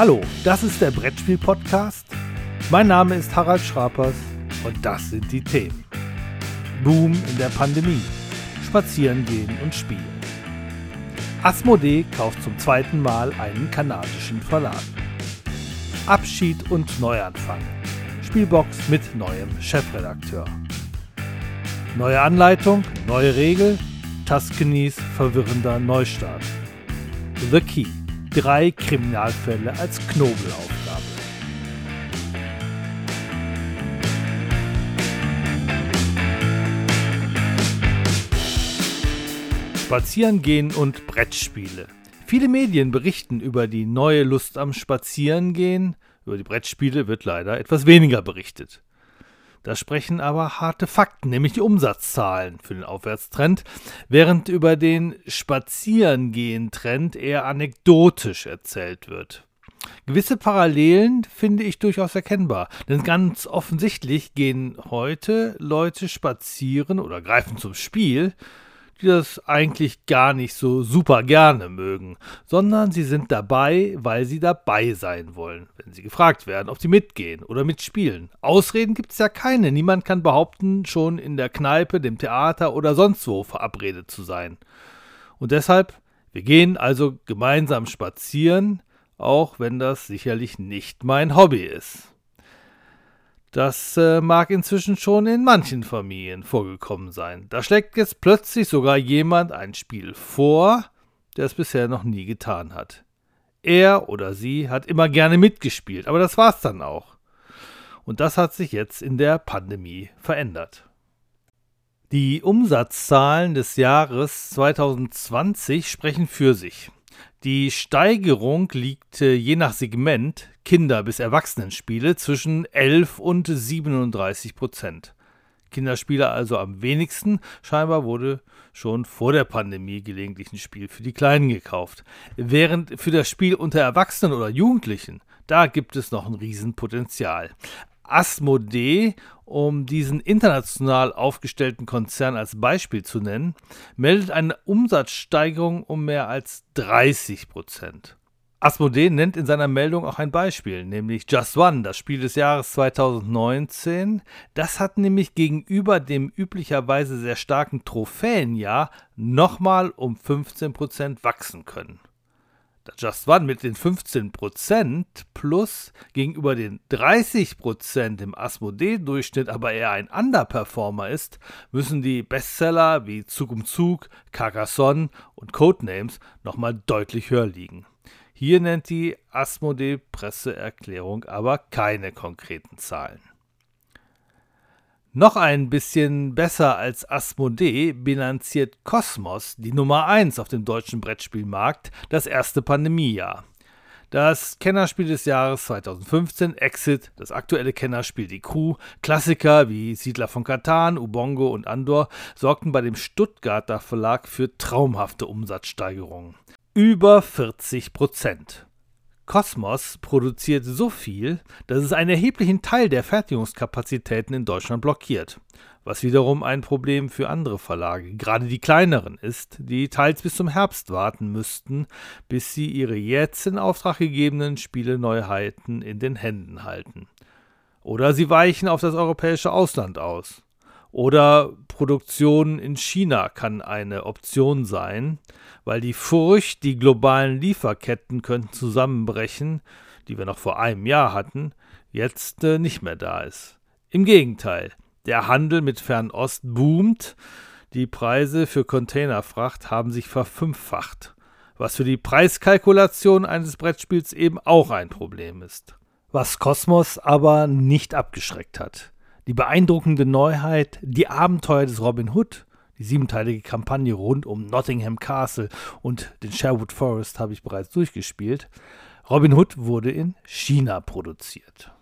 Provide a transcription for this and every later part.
Hallo, das ist der Brettspiel-Podcast. Mein Name ist Harald Schrapers und das sind die Themen. Boom in der Pandemie, Spazieren gehen und spielen. Asmodee kauft zum zweiten Mal einen kanadischen Verlag. Abschied und Neuanfang. Spielbox mit neuem Chefredakteur. Neue Anleitung, neue Regel, Tuscanys verwirrender Neustart. The Key. Drei Kriminalfälle als Knobelaufgabe. Spazierengehen und Brettspiele. Viele Medien berichten über die neue Lust am Spazierengehen. Über die Brettspiele wird leider etwas weniger berichtet. Da sprechen aber harte Fakten, nämlich die Umsatzzahlen für den Aufwärtstrend, während über den Spazierengehen-Trend eher anekdotisch erzählt wird. Gewisse Parallelen finde ich durchaus erkennbar, denn ganz offensichtlich gehen heute Leute spazieren oder greifen zum Spiel, die das eigentlich gar nicht so super gerne mögen, sondern sie sind dabei, weil sie dabei sein wollen, wenn sie gefragt werden, ob sie mitgehen oder mitspielen. Ausreden gibt es ja keine. Niemand kann behaupten, schon in der Kneipe, dem Theater oder sonst wo verabredet zu sein. Und deshalb, wir gehen also gemeinsam spazieren, auch wenn das sicherlich nicht mein Hobby ist. Das äh, mag inzwischen schon in manchen Familien vorgekommen sein. Da schlägt jetzt plötzlich sogar jemand ein Spiel vor, der es bisher noch nie getan hat. Er oder sie hat immer gerne mitgespielt, aber das war's dann auch. Und das hat sich jetzt in der Pandemie verändert. Die Umsatzzahlen des Jahres 2020 sprechen für sich. Die Steigerung liegt äh, je nach Segment Kinder- bis Erwachsenenspiele zwischen 11 und 37 Prozent. Kinderspiele also am wenigsten. Scheinbar wurde schon vor der Pandemie gelegentlich ein Spiel für die Kleinen gekauft. Während für das Spiel unter Erwachsenen oder Jugendlichen, da gibt es noch ein Riesenpotenzial. Asmodee, um diesen international aufgestellten Konzern als Beispiel zu nennen, meldet eine Umsatzsteigerung um mehr als 30 Prozent. Asmodee nennt in seiner Meldung auch ein Beispiel, nämlich Just One, das Spiel des Jahres 2019. Das hat nämlich gegenüber dem üblicherweise sehr starken Trophäenjahr nochmal um 15% wachsen können. Just One mit den 15% plus gegenüber den 30% im Asmodee-Durchschnitt aber eher ein Underperformer ist, müssen die Bestseller wie Zug um Zug, Carcassonne und Codenames nochmal deutlich höher liegen. Hier nennt die Asmodee-Presseerklärung aber keine konkreten Zahlen. Noch ein bisschen besser als Asmodee bilanziert Cosmos, die Nummer 1 auf dem deutschen Brettspielmarkt, das erste Pandemiejahr. Das Kennerspiel des Jahres 2015, Exit, das aktuelle Kennerspiel Die Crew, Klassiker wie Siedler von Katan, Ubongo und Andor sorgten bei dem Stuttgarter Verlag für traumhafte Umsatzsteigerungen über 40 Prozent. Cosmos produziert so viel, dass es einen erheblichen Teil der Fertigungskapazitäten in Deutschland blockiert, was wiederum ein Problem für andere Verlage, gerade die kleineren, ist, die teils bis zum Herbst warten müssten, bis sie ihre jetzt in Auftrag gegebenen Spieleneuheiten in den Händen halten. Oder sie weichen auf das europäische Ausland aus. Oder Produktion in China kann eine Option sein, weil die Furcht, die globalen Lieferketten könnten zusammenbrechen, die wir noch vor einem Jahr hatten, jetzt äh, nicht mehr da ist. Im Gegenteil, der Handel mit Fernost boomt, die Preise für Containerfracht haben sich verfünffacht, was für die Preiskalkulation eines Brettspiels eben auch ein Problem ist. Was Kosmos aber nicht abgeschreckt hat. Die beeindruckende Neuheit, die Abenteuer des Robin Hood, die siebenteilige Kampagne rund um Nottingham Castle und den Sherwood Forest habe ich bereits durchgespielt. Robin Hood wurde in China produziert.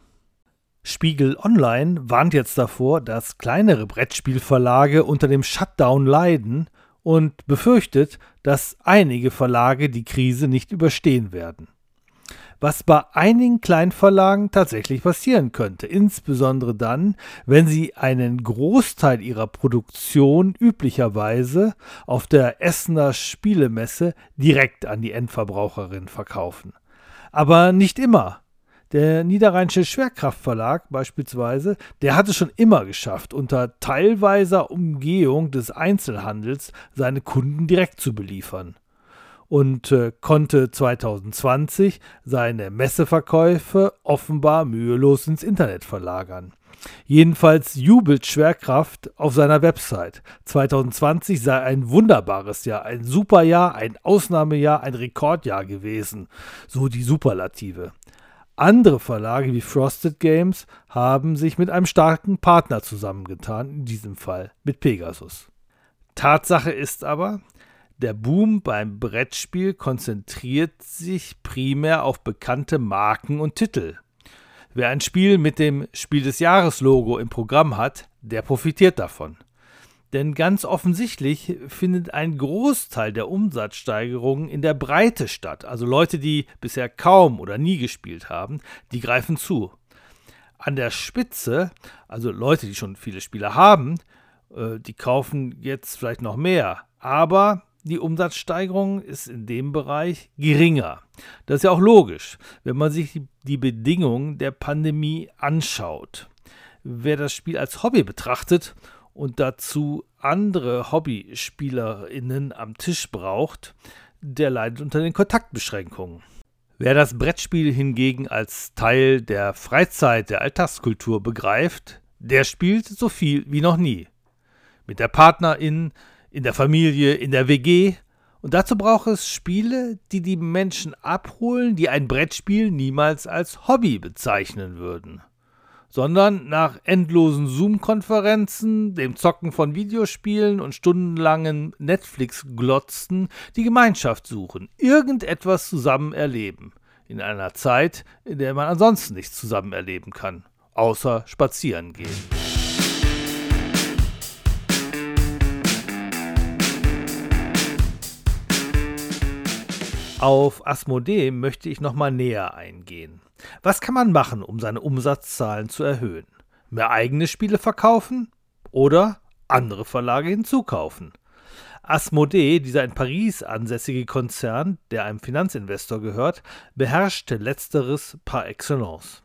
Spiegel Online warnt jetzt davor, dass kleinere Brettspielverlage unter dem Shutdown leiden und befürchtet, dass einige Verlage die Krise nicht überstehen werden was bei einigen Kleinverlagen tatsächlich passieren könnte, insbesondere dann, wenn sie einen Großteil ihrer Produktion üblicherweise auf der Essener Spielemesse direkt an die Endverbraucherin verkaufen. Aber nicht immer. Der Niederrheinische Schwerkraftverlag beispielsweise, der hat es schon immer geschafft, unter teilweiser Umgehung des Einzelhandels seine Kunden direkt zu beliefern und äh, konnte 2020 seine Messeverkäufe offenbar mühelos ins Internet verlagern. Jedenfalls jubelt Schwerkraft auf seiner Website. 2020 sei ein wunderbares Jahr, ein super Jahr, ein Ausnahmejahr, ein Rekordjahr gewesen, so die Superlative. Andere Verlage wie Frosted Games haben sich mit einem starken Partner zusammengetan, in diesem Fall mit Pegasus. Tatsache ist aber, der Boom beim Brettspiel konzentriert sich primär auf bekannte Marken und Titel. Wer ein Spiel mit dem Spiel des Jahres Logo im Programm hat, der profitiert davon. Denn ganz offensichtlich findet ein Großteil der Umsatzsteigerungen in der Breite statt. Also Leute, die bisher kaum oder nie gespielt haben, die greifen zu. An der Spitze, also Leute, die schon viele Spiele haben, äh, die kaufen jetzt vielleicht noch mehr. Aber die Umsatzsteigerung ist in dem Bereich geringer. Das ist ja auch logisch, wenn man sich die Bedingungen der Pandemie anschaut. Wer das Spiel als Hobby betrachtet und dazu andere Hobbyspielerinnen am Tisch braucht, der leidet unter den Kontaktbeschränkungen. Wer das Brettspiel hingegen als Teil der Freizeit, der Alltagskultur begreift, der spielt so viel wie noch nie. Mit der Partnerin, in der Familie, in der WG. Und dazu braucht es Spiele, die die Menschen abholen, die ein Brettspiel niemals als Hobby bezeichnen würden, sondern nach endlosen Zoom-Konferenzen, dem Zocken von Videospielen und stundenlangen Netflix-Glotzen die Gemeinschaft suchen, irgendetwas zusammen erleben, in einer Zeit, in der man ansonsten nichts zusammen erleben kann, außer spazieren gehen. Auf Asmodee möchte ich nochmal näher eingehen. Was kann man machen, um seine Umsatzzahlen zu erhöhen? Mehr eigene Spiele verkaufen oder andere Verlage hinzukaufen? Asmodee, dieser in Paris ansässige Konzern, der einem Finanzinvestor gehört, beherrschte letzteres par excellence.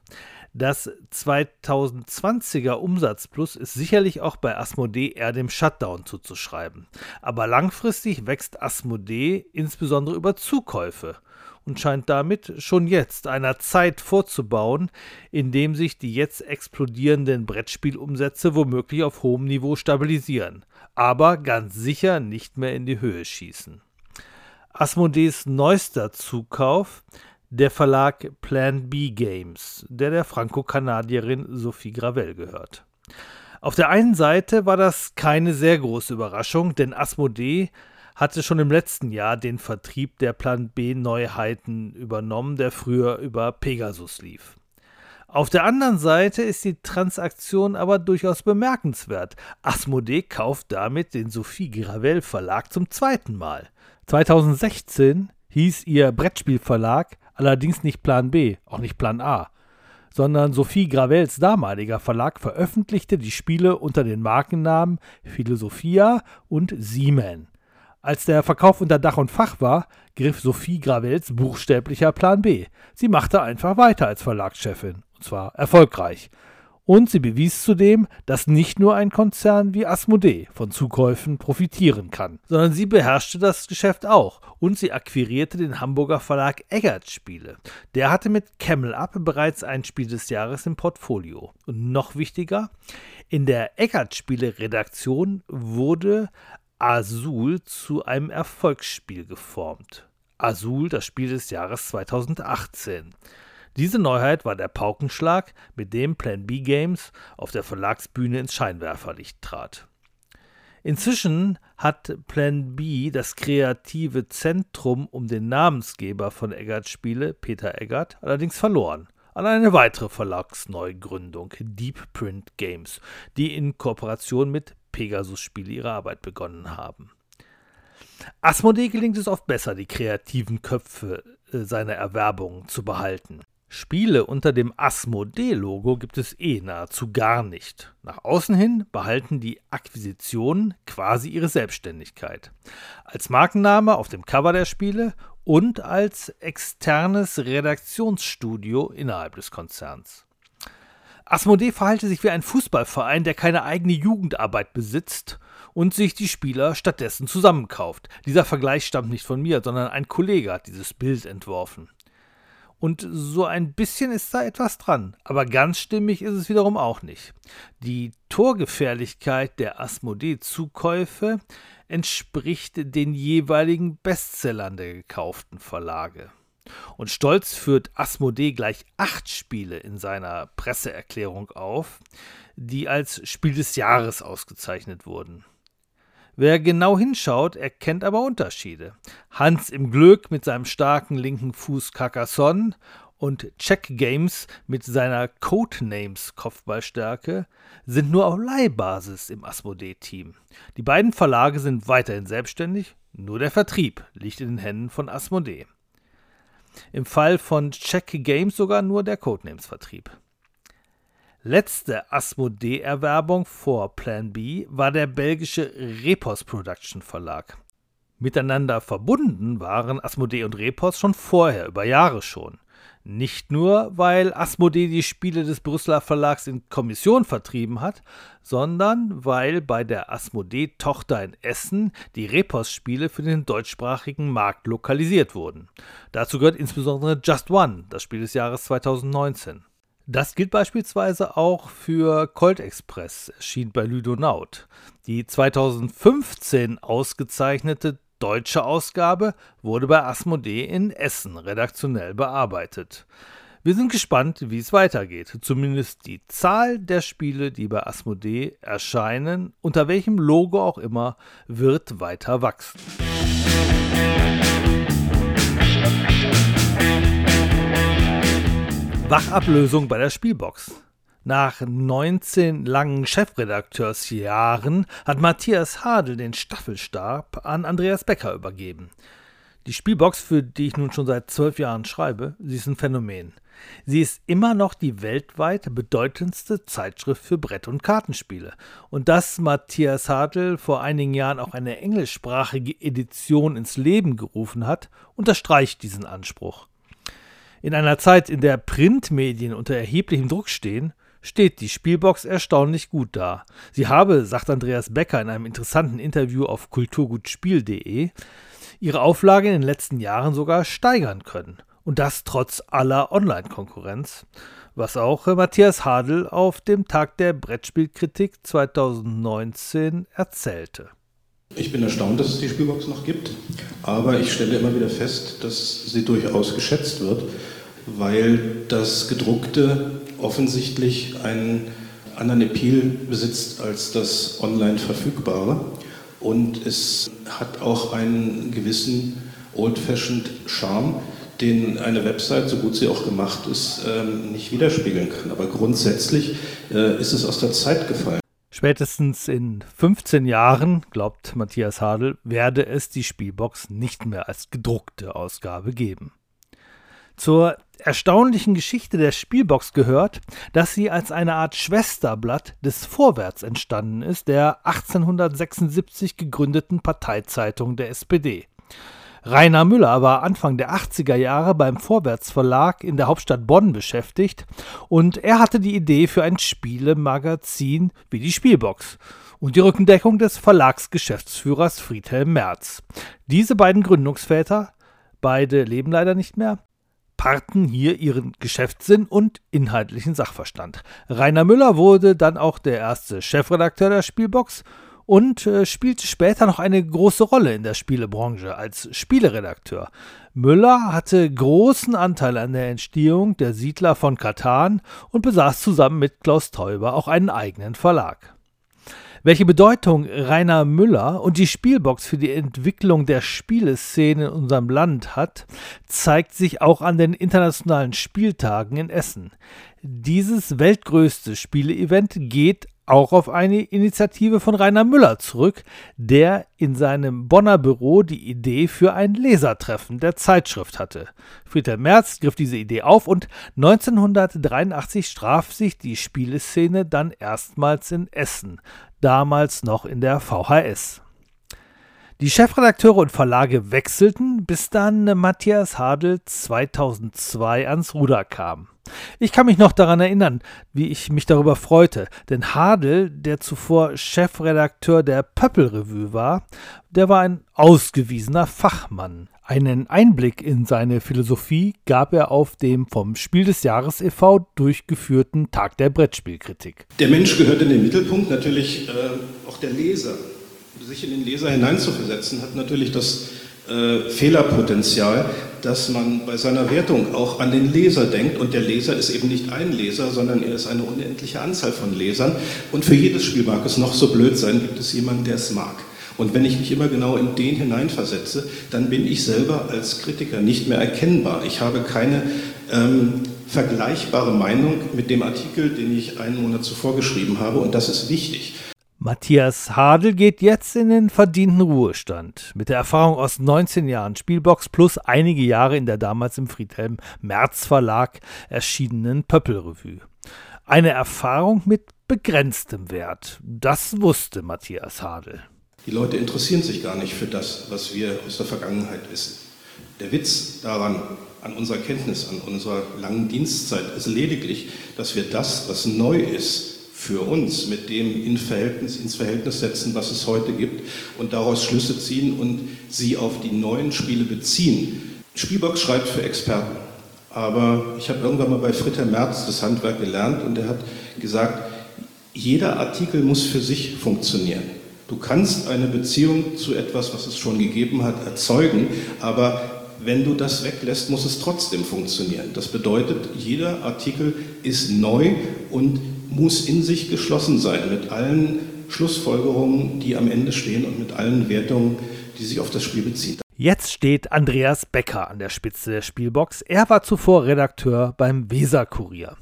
Das 2020er Umsatzplus ist sicherlich auch bei Asmodee eher dem Shutdown zuzuschreiben. Aber langfristig wächst Asmodee insbesondere über Zukäufe und scheint damit schon jetzt einer Zeit vorzubauen, in dem sich die jetzt explodierenden Brettspielumsätze womöglich auf hohem Niveau stabilisieren, aber ganz sicher nicht mehr in die Höhe schießen. Asmodees neuester Zukauf der Verlag Plan B Games, der der Franco-Kanadierin Sophie Gravel gehört. Auf der einen Seite war das keine sehr große Überraschung, denn Asmodee hatte schon im letzten Jahr den Vertrieb der Plan B Neuheiten übernommen, der früher über Pegasus lief. Auf der anderen Seite ist die Transaktion aber durchaus bemerkenswert. Asmodee kauft damit den Sophie Gravel Verlag zum zweiten Mal. 2016 hieß ihr Brettspielverlag allerdings nicht Plan B, auch nicht Plan A, sondern Sophie Gravels damaliger Verlag veröffentlichte die Spiele unter den Markennamen Philosophia und Siemen. Als der Verkauf unter Dach und Fach war, griff Sophie Gravels buchstäblicher Plan B. Sie machte einfach weiter als Verlagschefin, und zwar erfolgreich. Und sie bewies zudem, dass nicht nur ein Konzern wie Asmodee von Zukäufen profitieren kann, sondern sie beherrschte das Geschäft auch und sie akquirierte den Hamburger Verlag Eggert Spiele. Der hatte mit Camel Up bereits ein Spiel des Jahres im Portfolio. Und noch wichtiger, in der Eggert Spiele Redaktion wurde Azul zu einem Erfolgsspiel geformt. Azul, das Spiel des Jahres 2018. Diese Neuheit war der Paukenschlag, mit dem Plan B Games auf der Verlagsbühne ins Scheinwerferlicht trat. Inzwischen hat Plan B das kreative Zentrum um den Namensgeber von Eggert Spiele, Peter Eggert, allerdings verloren an eine weitere Verlagsneugründung, Deep Print Games, die in Kooperation mit Pegasus Spiele ihre Arbeit begonnen haben. Asmodee gelingt es oft besser, die kreativen Köpfe äh, seiner Erwerbungen zu behalten. Spiele unter dem Asmodee-Logo gibt es eh nahezu gar nicht. Nach außen hin behalten die Akquisitionen quasi ihre Selbstständigkeit. Als Markenname auf dem Cover der Spiele und als externes Redaktionsstudio innerhalb des Konzerns. Asmodee verhalte sich wie ein Fußballverein, der keine eigene Jugendarbeit besitzt und sich die Spieler stattdessen zusammenkauft. Dieser Vergleich stammt nicht von mir, sondern ein Kollege hat dieses Bild entworfen. Und so ein bisschen ist da etwas dran, aber ganz stimmig ist es wiederum auch nicht. Die Torgefährlichkeit der Asmodee-Zukäufe entspricht den jeweiligen Bestsellern der gekauften Verlage. Und stolz führt Asmodee gleich acht Spiele in seiner Presseerklärung auf, die als Spiel des Jahres ausgezeichnet wurden. Wer genau hinschaut, erkennt aber Unterschiede. Hans im Glück mit seinem starken linken Fuß Carcassonne und Check Games mit seiner Codenames Kopfballstärke sind nur auf Leihbasis im Asmodee-Team. Die beiden Verlage sind weiterhin selbstständig, nur der Vertrieb liegt in den Händen von Asmodee. Im Fall von Check Games sogar nur der Codenames-Vertrieb. Letzte Asmodee-Erwerbung vor Plan B war der belgische Repos Production Verlag. Miteinander verbunden waren Asmodee und Repos schon vorher, über Jahre schon. Nicht nur, weil Asmodee die Spiele des Brüsseler Verlags in Kommission vertrieben hat, sondern weil bei der Asmodee-Tochter in Essen die Repos-Spiele für den deutschsprachigen Markt lokalisiert wurden. Dazu gehört insbesondere Just One, das Spiel des Jahres 2019. Das gilt beispielsweise auch für Colt Express, erschien bei Ludonaut. Die 2015 ausgezeichnete deutsche Ausgabe wurde bei Asmodee in Essen redaktionell bearbeitet. Wir sind gespannt, wie es weitergeht. Zumindest die Zahl der Spiele, die bei Asmodee erscheinen, unter welchem Logo auch immer, wird weiter wachsen. Wachablösung bei der Spielbox. Nach 19 langen Chefredakteursjahren hat Matthias Hadel den Staffelstab an Andreas Becker übergeben. Die Spielbox, für die ich nun schon seit zwölf Jahren schreibe, sie ist ein Phänomen. Sie ist immer noch die weltweit bedeutendste Zeitschrift für Brett- und Kartenspiele. Und dass Matthias Hadel vor einigen Jahren auch eine englischsprachige Edition ins Leben gerufen hat, unterstreicht diesen Anspruch. In einer Zeit, in der Printmedien unter erheblichem Druck stehen, steht die Spielbox erstaunlich gut da. Sie habe, sagt Andreas Becker in einem interessanten Interview auf kulturgutspiel.de, ihre Auflage in den letzten Jahren sogar steigern können. Und das trotz aller Online-Konkurrenz, was auch Matthias Hadel auf dem Tag der Brettspielkritik 2019 erzählte. Ich bin erstaunt, dass es die Spielbox noch gibt, aber ich stelle immer wieder fest, dass sie durchaus geschätzt wird weil das gedruckte offensichtlich einen anderen Appeal besitzt als das online verfügbare und es hat auch einen gewissen old-fashioned Charme, den eine Website, so gut sie auch gemacht ist, ähm, nicht widerspiegeln kann. Aber grundsätzlich äh, ist es aus der Zeit gefallen. Spätestens in 15 Jahren, glaubt Matthias Hadel, werde es die Spielbox nicht mehr als gedruckte Ausgabe geben. Zur erstaunlichen Geschichte der Spielbox gehört, dass sie als eine Art Schwesterblatt des Vorwärts entstanden ist, der 1876 gegründeten Parteizeitung der SPD. Rainer Müller war Anfang der 80er Jahre beim Vorwärts Verlag in der Hauptstadt Bonn beschäftigt und er hatte die Idee für ein Spielemagazin wie die Spielbox und die Rückendeckung des Verlagsgeschäftsführers Friedhelm Merz. Diese beiden Gründungsväter, beide leben leider nicht mehr, paarten hier ihren Geschäftssinn und inhaltlichen Sachverstand. Rainer Müller wurde dann auch der erste Chefredakteur der Spielbox und äh, spielte später noch eine große Rolle in der Spielebranche als Spieleredakteur. Müller hatte großen Anteil an der Entstehung der Siedler von Katan und besaß zusammen mit Klaus Teuber auch einen eigenen Verlag. Welche Bedeutung Rainer Müller und die Spielbox für die Entwicklung der Spieleszene in unserem Land hat, zeigt sich auch an den internationalen Spieltagen in Essen. Dieses weltgrößte Spieleevent geht auch auf eine Initiative von Rainer Müller zurück, der in seinem Bonner Büro die Idee für ein Lesertreffen der Zeitschrift hatte. Friedhelm Merz griff diese Idee auf und 1983 traf sich die Spieleszene dann erstmals in Essen damals noch in der VHS. Die Chefredakteure und Verlage wechselten, bis dann Matthias Hadel 2002 ans Ruder kam. Ich kann mich noch daran erinnern, wie ich mich darüber freute, denn Hadel, der zuvor Chefredakteur der Pöppel-Revue war, der war ein ausgewiesener Fachmann. Einen Einblick in seine Philosophie gab er auf dem vom Spiel des Jahres e.V. durchgeführten Tag der Brettspielkritik. Der Mensch gehört in den Mittelpunkt, natürlich äh, auch der Leser. Sich in den Leser hineinzuversetzen, hat natürlich das äh, Fehlerpotenzial, dass man bei seiner Wertung auch an den Leser denkt. Und der Leser ist eben nicht ein Leser, sondern er ist eine unendliche Anzahl von Lesern. Und für jedes Spiel mag es noch so blöd sein, gibt es jemanden, der es mag. Und wenn ich mich immer genau in den hineinversetze, dann bin ich selber als Kritiker nicht mehr erkennbar. Ich habe keine ähm, vergleichbare Meinung mit dem Artikel, den ich einen Monat zuvor geschrieben habe. Und das ist wichtig. Matthias Hadel geht jetzt in den verdienten Ruhestand. Mit der Erfahrung aus 19 Jahren Spielbox plus einige Jahre in der damals im Friedhelm Merz Verlag erschienenen Pöppelrevue. Eine Erfahrung mit begrenztem Wert. Das wusste Matthias Hadel. Die Leute interessieren sich gar nicht für das, was wir aus der Vergangenheit wissen. Der Witz daran, an unserer Kenntnis, an unserer langen Dienstzeit, ist lediglich, dass wir das, was neu ist, für uns mit dem in Verhältnis, ins Verhältnis setzen, was es heute gibt und daraus Schlüsse ziehen und sie auf die neuen Spiele beziehen. Spielbox schreibt für Experten, aber ich habe irgendwann mal bei Fritter Merz das Handwerk gelernt und er hat gesagt, jeder Artikel muss für sich funktionieren. Du kannst eine Beziehung zu etwas, was es schon gegeben hat, erzeugen, aber wenn du das weglässt, muss es trotzdem funktionieren. Das bedeutet, jeder Artikel ist neu und muss in sich geschlossen sein mit allen Schlussfolgerungen, die am Ende stehen und mit allen Wertungen, die sich auf das Spiel beziehen. Jetzt steht Andreas Becker an der Spitze der Spielbox. Er war zuvor Redakteur beim Weser-Kurier.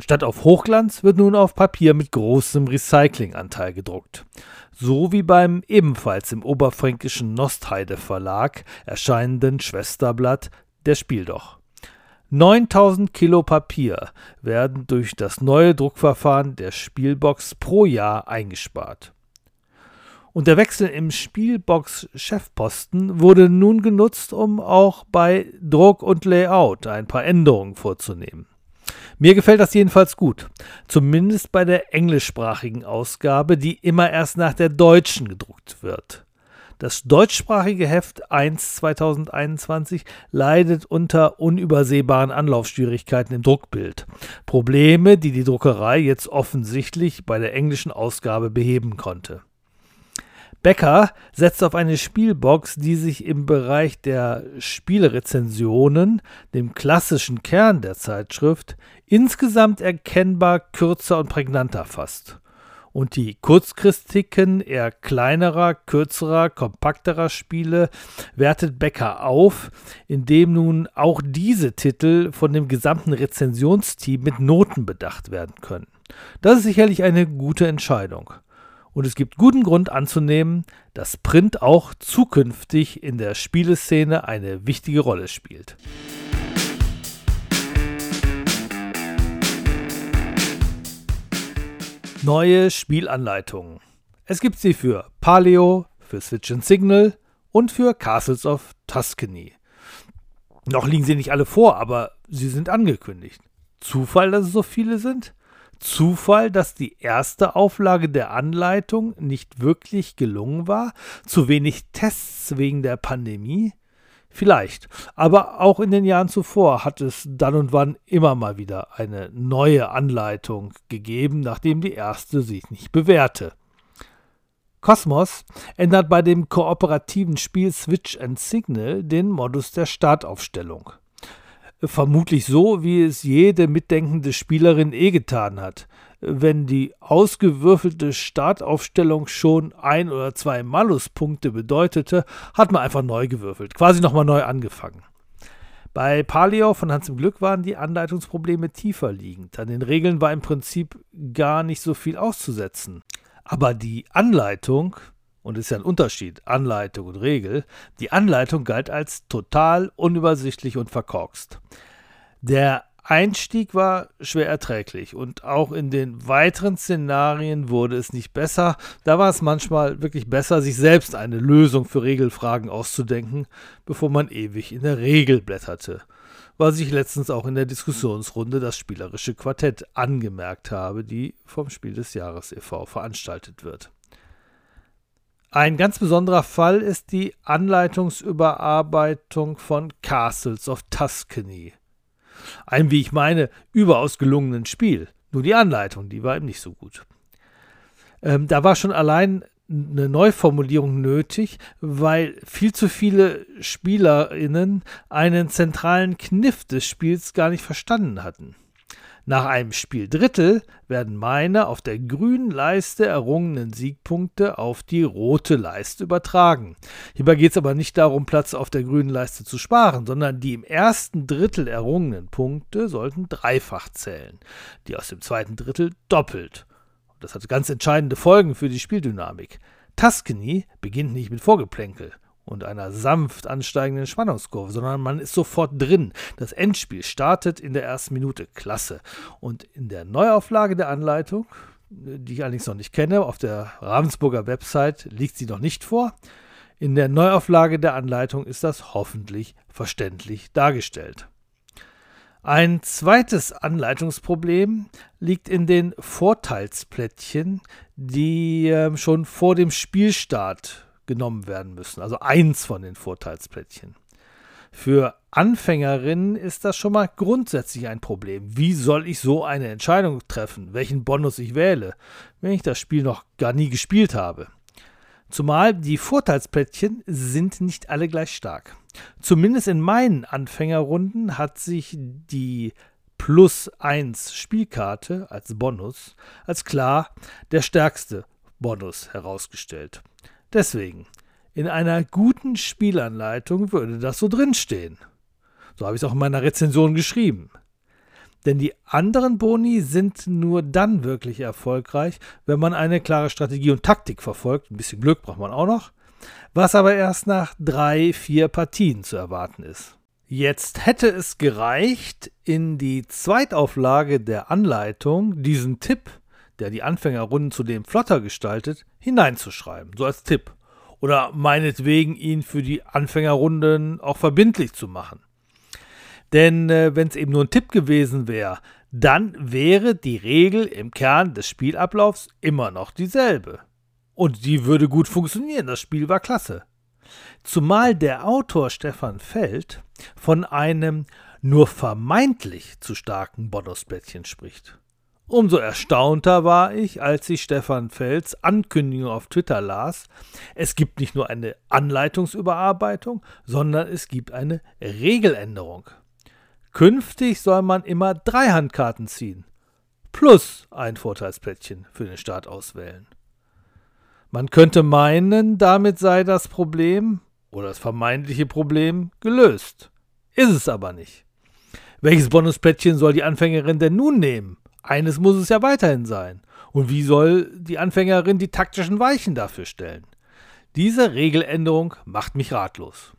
Statt auf Hochglanz wird nun auf Papier mit großem Recyclinganteil gedruckt. So wie beim ebenfalls im oberfränkischen Nostheide Verlag erscheinenden Schwesterblatt Der Spieldoch. 9000 Kilo Papier werden durch das neue Druckverfahren der Spielbox pro Jahr eingespart. Und der Wechsel im Spielbox-Chefposten wurde nun genutzt, um auch bei Druck und Layout ein paar Änderungen vorzunehmen. Mir gefällt das jedenfalls gut, zumindest bei der englischsprachigen Ausgabe, die immer erst nach der deutschen gedruckt wird. Das deutschsprachige Heft 1 2021 leidet unter unübersehbaren Anlaufschwierigkeiten im Druckbild. Probleme, die die Druckerei jetzt offensichtlich bei der englischen Ausgabe beheben konnte. Becker setzt auf eine Spielbox, die sich im Bereich der Spielrezensionen, dem klassischen Kern der Zeitschrift, insgesamt erkennbar kürzer und prägnanter fasst und die Kurzkritiken eher kleinerer, kürzerer, kompakterer Spiele wertet Becker auf, indem nun auch diese Titel von dem gesamten Rezensionsteam mit Noten bedacht werden können. Das ist sicherlich eine gute Entscheidung. Und es gibt guten Grund anzunehmen, dass Print auch zukünftig in der Spieleszene eine wichtige Rolle spielt. Neue Spielanleitungen. Es gibt sie für Paleo, für Switch and Signal und für Castles of Tuscany. Noch liegen sie nicht alle vor, aber sie sind angekündigt. Zufall, dass es so viele sind? Zufall, dass die erste Auflage der Anleitung nicht wirklich gelungen war? Zu wenig Tests wegen der Pandemie? Vielleicht. Aber auch in den Jahren zuvor hat es dann und wann immer mal wieder eine neue Anleitung gegeben, nachdem die erste sich nicht bewährte. Cosmos ändert bei dem kooperativen Spiel Switch and Signal den Modus der Startaufstellung. Vermutlich so, wie es jede mitdenkende Spielerin eh getan hat wenn die ausgewürfelte Startaufstellung schon ein oder zwei Maluspunkte bedeutete, hat man einfach neu gewürfelt, quasi nochmal neu angefangen. Bei Paleo von Hans im Glück waren die Anleitungsprobleme tiefer liegend. An den Regeln war im Prinzip gar nicht so viel auszusetzen. Aber die Anleitung, und ist ja ein Unterschied, Anleitung und Regel, die Anleitung galt als total unübersichtlich und verkorkst. Der Einstieg war schwer erträglich und auch in den weiteren Szenarien wurde es nicht besser. Da war es manchmal wirklich besser, sich selbst eine Lösung für Regelfragen auszudenken, bevor man ewig in der Regel blätterte. Was ich letztens auch in der Diskussionsrunde das spielerische Quartett angemerkt habe, die vom Spiel des Jahres e.V. veranstaltet wird. Ein ganz besonderer Fall ist die Anleitungsüberarbeitung von Castles of Tuscany. Ein, wie ich meine, überaus gelungenen Spiel. Nur die Anleitung, die war eben nicht so gut. Ähm, da war schon allein eine Neuformulierung nötig, weil viel zu viele SpielerInnen einen zentralen Kniff des Spiels gar nicht verstanden hatten. Nach einem Spieldrittel werden meine auf der grünen Leiste errungenen Siegpunkte auf die rote Leiste übertragen. Hierbei geht es aber nicht darum, Platz auf der grünen Leiste zu sparen, sondern die im ersten Drittel errungenen Punkte sollten dreifach zählen, die aus dem zweiten Drittel doppelt. Das hat ganz entscheidende Folgen für die Spieldynamik. Tuscany beginnt nicht mit Vorgeplänkel und einer sanft ansteigenden Spannungskurve, sondern man ist sofort drin. Das Endspiel startet in der ersten Minute. Klasse. Und in der Neuauflage der Anleitung, die ich allerdings noch nicht kenne, auf der Ravensburger Website liegt sie noch nicht vor. In der Neuauflage der Anleitung ist das hoffentlich verständlich dargestellt. Ein zweites Anleitungsproblem liegt in den Vorteilsplättchen, die äh, schon vor dem Spielstart genommen werden müssen. Also eins von den Vorteilsplättchen. Für Anfängerinnen ist das schon mal grundsätzlich ein Problem. Wie soll ich so eine Entscheidung treffen, welchen Bonus ich wähle, wenn ich das Spiel noch gar nie gespielt habe? Zumal die Vorteilsplättchen sind nicht alle gleich stark. Zumindest in meinen Anfängerrunden hat sich die Plus 1 Spielkarte als Bonus als klar der stärkste Bonus herausgestellt. Deswegen, in einer guten Spielanleitung würde das so drinstehen. So habe ich es auch in meiner Rezension geschrieben. Denn die anderen Boni sind nur dann wirklich erfolgreich, wenn man eine klare Strategie und Taktik verfolgt. Ein bisschen Glück braucht man auch noch. Was aber erst nach drei, vier Partien zu erwarten ist. Jetzt hätte es gereicht, in die Zweitauflage der Anleitung diesen Tipp der die Anfängerrunden zudem flotter gestaltet, hineinzuschreiben, so als Tipp. Oder meinetwegen ihn für die Anfängerrunden auch verbindlich zu machen. Denn äh, wenn es eben nur ein Tipp gewesen wäre, dann wäre die Regel im Kern des Spielablaufs immer noch dieselbe. Und die würde gut funktionieren, das Spiel war klasse. Zumal der Autor Stefan Feld von einem nur vermeintlich zu starken Bonusplättchen spricht. Umso erstaunter war ich, als ich Stefan Fels Ankündigung auf Twitter las. Es gibt nicht nur eine Anleitungsüberarbeitung, sondern es gibt eine Regeländerung. Künftig soll man immer drei Handkarten ziehen, plus ein Vorteilsplättchen für den Start auswählen. Man könnte meinen, damit sei das Problem oder das vermeintliche Problem gelöst. Ist es aber nicht. Welches Bonusplättchen soll die Anfängerin denn nun nehmen? Eines muss es ja weiterhin sein. Und wie soll die Anfängerin die taktischen Weichen dafür stellen? Diese Regeländerung macht mich ratlos.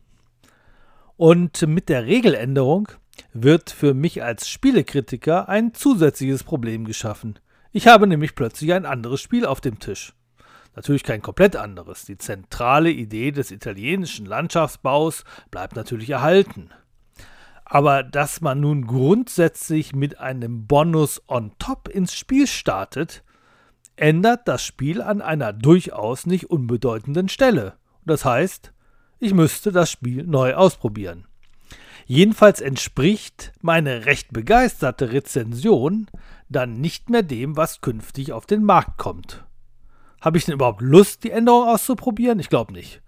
Und mit der Regeländerung wird für mich als Spielekritiker ein zusätzliches Problem geschaffen. Ich habe nämlich plötzlich ein anderes Spiel auf dem Tisch. Natürlich kein komplett anderes. Die zentrale Idee des italienischen Landschaftsbaus bleibt natürlich erhalten. Aber dass man nun grundsätzlich mit einem Bonus on top ins Spiel startet, ändert das Spiel an einer durchaus nicht unbedeutenden Stelle. Das heißt, ich müsste das Spiel neu ausprobieren. Jedenfalls entspricht meine recht begeisterte Rezension dann nicht mehr dem, was künftig auf den Markt kommt. Habe ich denn überhaupt Lust, die Änderung auszuprobieren? Ich glaube nicht.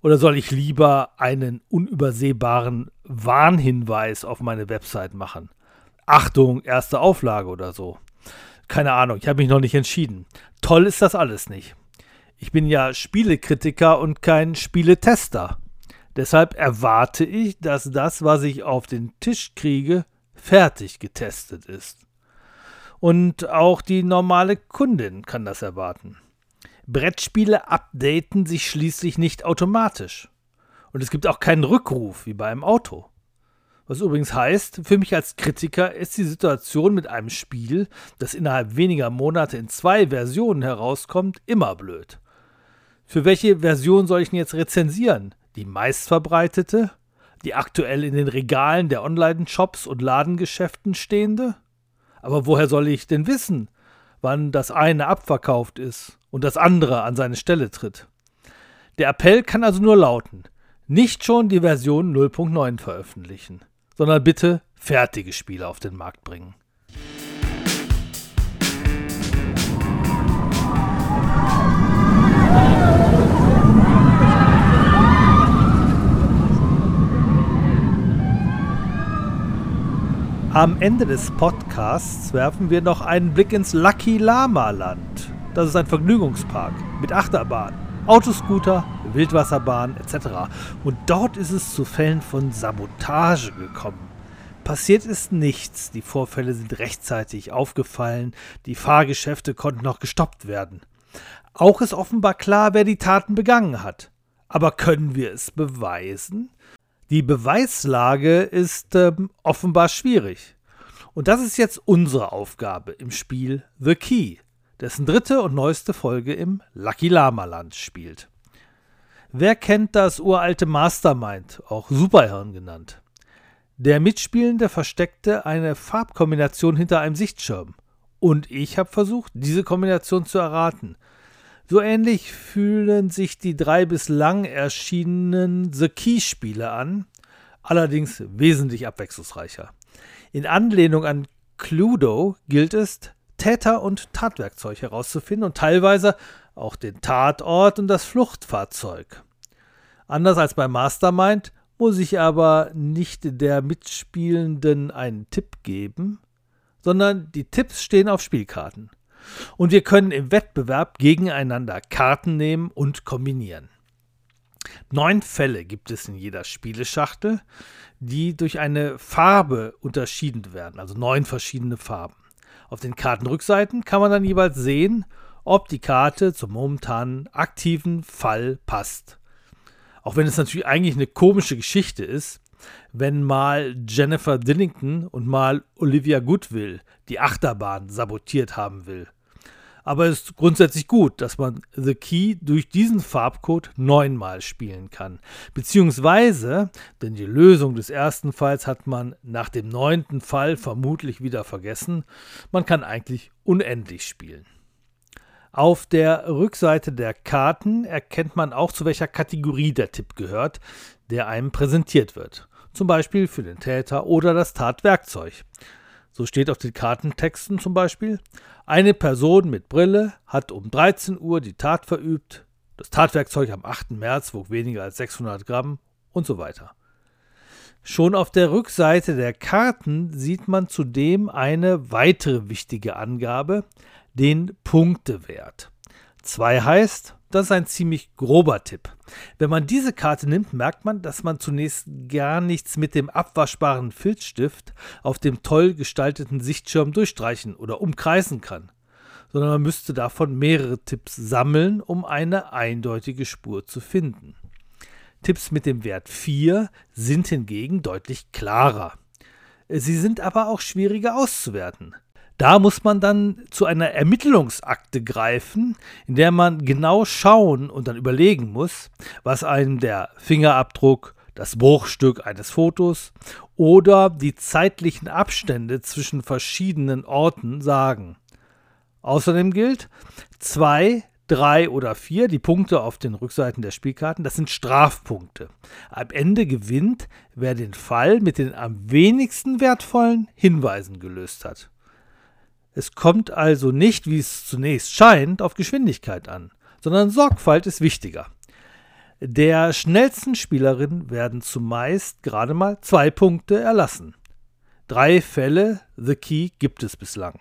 Oder soll ich lieber einen unübersehbaren Warnhinweis auf meine Website machen? Achtung, erste Auflage oder so. Keine Ahnung, ich habe mich noch nicht entschieden. Toll ist das alles nicht. Ich bin ja Spielekritiker und kein Spieletester. Deshalb erwarte ich, dass das, was ich auf den Tisch kriege, fertig getestet ist. Und auch die normale Kundin kann das erwarten. Brettspiele updaten sich schließlich nicht automatisch. Und es gibt auch keinen Rückruf wie bei einem Auto. Was übrigens heißt, für mich als Kritiker ist die Situation mit einem Spiel, das innerhalb weniger Monate in zwei Versionen herauskommt, immer blöd. Für welche Version soll ich denn jetzt rezensieren? Die meistverbreitete? Die aktuell in den Regalen der Online-Shops und Ladengeschäften stehende? Aber woher soll ich denn wissen, wann das eine abverkauft ist und das andere an seine Stelle tritt? Der Appell kann also nur lauten, nicht schon die Version 0.9 veröffentlichen sondern bitte fertige Spiele auf den Markt bringen. Am Ende des Podcasts werfen wir noch einen Blick ins Lucky Lama Land. Das ist ein Vergnügungspark mit Achterbahn, Autoscooter, Wildwasserbahn etc. Und dort ist es zu Fällen von Sabotage gekommen. Passiert ist nichts, die Vorfälle sind rechtzeitig aufgefallen, die Fahrgeschäfte konnten noch gestoppt werden. Auch ist offenbar klar, wer die Taten begangen hat. Aber können wir es beweisen? Die Beweislage ist äh, offenbar schwierig. Und das ist jetzt unsere Aufgabe im Spiel The Key dessen dritte und neueste Folge im Lucky Lama Land spielt. Wer kennt das uralte Mastermind, auch Superhirn genannt? Der Mitspielende versteckte eine Farbkombination hinter einem Sichtschirm. Und ich habe versucht, diese Kombination zu erraten. So ähnlich fühlen sich die drei bislang erschienenen The Key-Spiele an, allerdings wesentlich abwechslungsreicher. In Anlehnung an Cluedo gilt es, Täter und Tatwerkzeug herauszufinden und teilweise auch den Tatort und das Fluchtfahrzeug. Anders als bei Mastermind muss ich aber nicht der Mitspielenden einen Tipp geben, sondern die Tipps stehen auf Spielkarten. Und wir können im Wettbewerb gegeneinander Karten nehmen und kombinieren. Neun Fälle gibt es in jeder Spieleschachtel, die durch eine Farbe unterschieden werden, also neun verschiedene Farben. Auf den Kartenrückseiten kann man dann jeweils sehen, ob die Karte zum momentanen aktiven Fall passt. Auch wenn es natürlich eigentlich eine komische Geschichte ist, wenn mal Jennifer Dillington und mal Olivia Goodwill die Achterbahn sabotiert haben will. Aber es ist grundsätzlich gut, dass man The Key durch diesen Farbcode neunmal spielen kann. Beziehungsweise, denn die Lösung des ersten Falls hat man nach dem neunten Fall vermutlich wieder vergessen, man kann eigentlich unendlich spielen. Auf der Rückseite der Karten erkennt man auch, zu welcher Kategorie der Tipp gehört, der einem präsentiert wird. Zum Beispiel für den Täter oder das Tatwerkzeug. So steht auf den Kartentexten zum Beispiel, eine Person mit Brille hat um 13 Uhr die Tat verübt, das Tatwerkzeug am 8. März wog weniger als 600 Gramm und so weiter. Schon auf der Rückseite der Karten sieht man zudem eine weitere wichtige Angabe, den Punktewert. 2 heißt, das ist ein ziemlich grober Tipp. Wenn man diese Karte nimmt, merkt man, dass man zunächst gar nichts mit dem abwaschbaren Filzstift auf dem toll gestalteten Sichtschirm durchstreichen oder umkreisen kann, sondern man müsste davon mehrere Tipps sammeln, um eine eindeutige Spur zu finden. Tipps mit dem Wert 4 sind hingegen deutlich klarer. Sie sind aber auch schwieriger auszuwerten. Da muss man dann zu einer Ermittlungsakte greifen, in der man genau schauen und dann überlegen muss, was einem der Fingerabdruck, das Bruchstück eines Fotos oder die zeitlichen Abstände zwischen verschiedenen Orten sagen. Außerdem gilt, zwei, drei oder vier, die Punkte auf den Rückseiten der Spielkarten, das sind Strafpunkte. Am Ende gewinnt, wer den Fall mit den am wenigsten wertvollen Hinweisen gelöst hat. Es kommt also nicht, wie es zunächst scheint, auf Geschwindigkeit an, sondern Sorgfalt ist wichtiger. Der schnellsten Spielerin werden zumeist gerade mal zwei Punkte erlassen. Drei Fälle The Key gibt es bislang.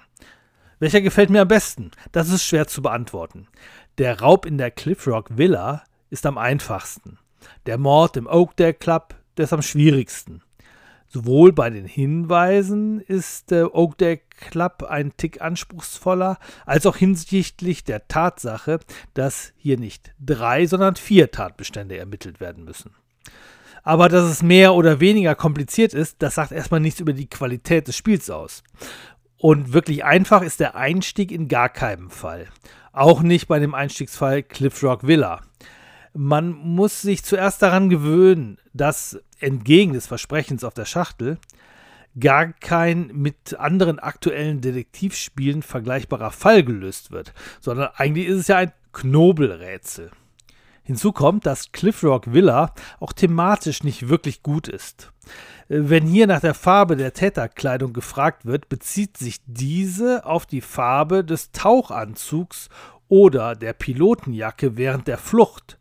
Welcher gefällt mir am besten? Das ist schwer zu beantworten. Der Raub in der Cliff Rock Villa ist am einfachsten. Der Mord im Oakdale Club, der ist am schwierigsten. Sowohl bei den Hinweisen ist äh, Oakdale Club ein Tick anspruchsvoller, als auch hinsichtlich der Tatsache, dass hier nicht drei, sondern vier Tatbestände ermittelt werden müssen. Aber dass es mehr oder weniger kompliziert ist, das sagt erstmal nichts über die Qualität des Spiels aus. Und wirklich einfach ist der Einstieg in gar keinem Fall. Auch nicht bei dem Einstiegsfall Cliff Rock Villa. Man muss sich zuerst daran gewöhnen, dass entgegen des Versprechens auf der Schachtel gar kein mit anderen aktuellen Detektivspielen vergleichbarer Fall gelöst wird, sondern eigentlich ist es ja ein Knobelrätsel. Hinzu kommt, dass Cliffrock Villa auch thematisch nicht wirklich gut ist. Äh, wenn hier nach der Farbe der Täterkleidung gefragt wird, bezieht sich diese auf die Farbe des Tauchanzugs oder der Pilotenjacke während der Flucht.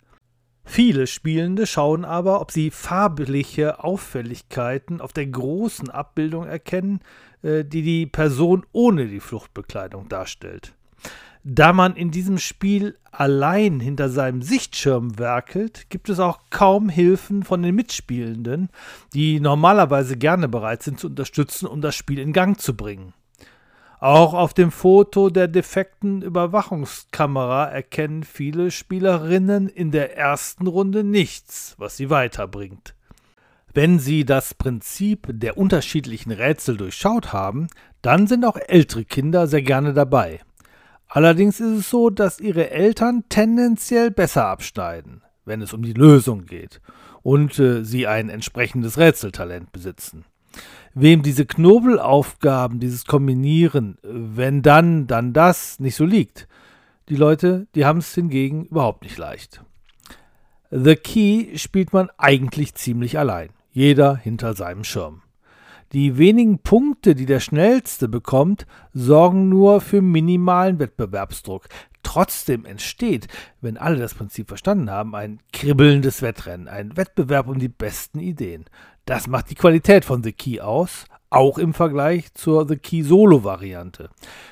Viele Spielende schauen aber, ob sie farbliche Auffälligkeiten auf der großen Abbildung erkennen, äh, die die Person ohne die Fluchtbekleidung darstellt. Da man in diesem Spiel allein hinter seinem Sichtschirm werkelt, gibt es auch kaum Hilfen von den Mitspielenden, die normalerweise gerne bereit sind zu unterstützen, um das Spiel in Gang zu bringen. Auch auf dem Foto der defekten Überwachungskamera erkennen viele Spielerinnen in der ersten Runde nichts, was sie weiterbringt. Wenn sie das Prinzip der unterschiedlichen Rätsel durchschaut haben, dann sind auch ältere Kinder sehr gerne dabei. Allerdings ist es so, dass ihre Eltern tendenziell besser abschneiden, wenn es um die Lösung geht und äh, sie ein entsprechendes Rätseltalent besitzen. Wem diese Knobelaufgaben, dieses Kombinieren, wenn dann, dann das nicht so liegt, die Leute, die haben es hingegen überhaupt nicht leicht. The Key spielt man eigentlich ziemlich allein, jeder hinter seinem Schirm. Die wenigen Punkte, die der Schnellste bekommt, sorgen nur für minimalen Wettbewerbsdruck. Trotzdem entsteht, wenn alle das Prinzip verstanden haben, ein kribbelndes Wettrennen, ein Wettbewerb um die besten Ideen. Das macht die Qualität von The Key aus, auch im Vergleich zur The Key Solo-Variante.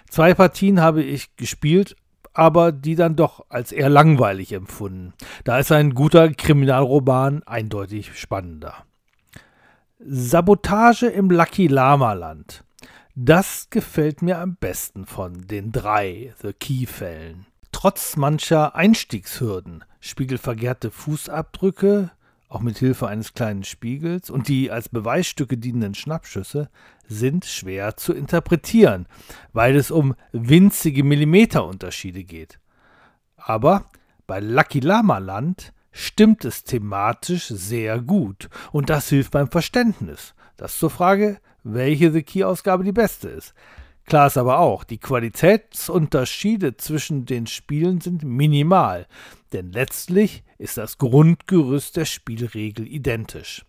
Zwei Partien habe ich gespielt, aber die dann doch als eher langweilig empfunden. Da ist ein guter Kriminalroman eindeutig spannender. Sabotage im Lucky Lama Land. Das gefällt mir am besten von den drei The Key-Fällen. Trotz mancher Einstiegshürden, spiegelverkehrte Fußabdrücke, auch mit Hilfe eines kleinen Spiegels, und die als Beweisstücke dienenden Schnappschüsse sind schwer zu interpretieren, weil es um winzige Millimeterunterschiede geht. Aber bei Lucky Lama Land stimmt es thematisch sehr gut und das hilft beim Verständnis. Das zur Frage, welche The Key-Ausgabe die beste ist. Klar ist aber auch, die Qualitätsunterschiede zwischen den Spielen sind minimal, denn letztlich ist das Grundgerüst der Spielregel identisch.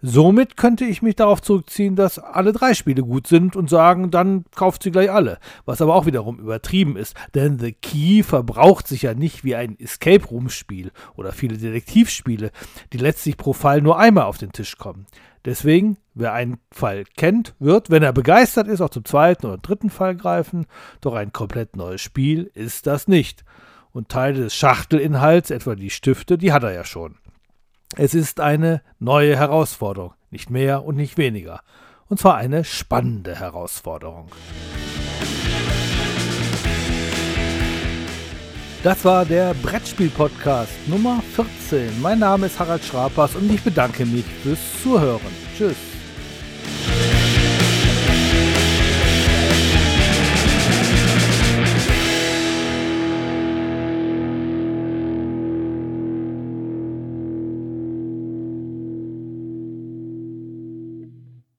Somit könnte ich mich darauf zurückziehen, dass alle drei Spiele gut sind und sagen, dann kauft sie gleich alle. Was aber auch wiederum übertrieben ist, denn The Key verbraucht sich ja nicht wie ein Escape Room Spiel oder viele Detektivspiele, die letztlich pro Fall nur einmal auf den Tisch kommen. Deswegen, wer einen Fall kennt, wird, wenn er begeistert ist, auch zum zweiten oder dritten Fall greifen. Doch ein komplett neues Spiel ist das nicht. Und Teile des Schachtelinhalts, etwa die Stifte, die hat er ja schon. Es ist eine neue Herausforderung, nicht mehr und nicht weniger. Und zwar eine spannende Herausforderung. Das war der Brettspiel-Podcast Nummer 14. Mein Name ist Harald Schrapers und ich bedanke mich fürs Zuhören. Tschüss.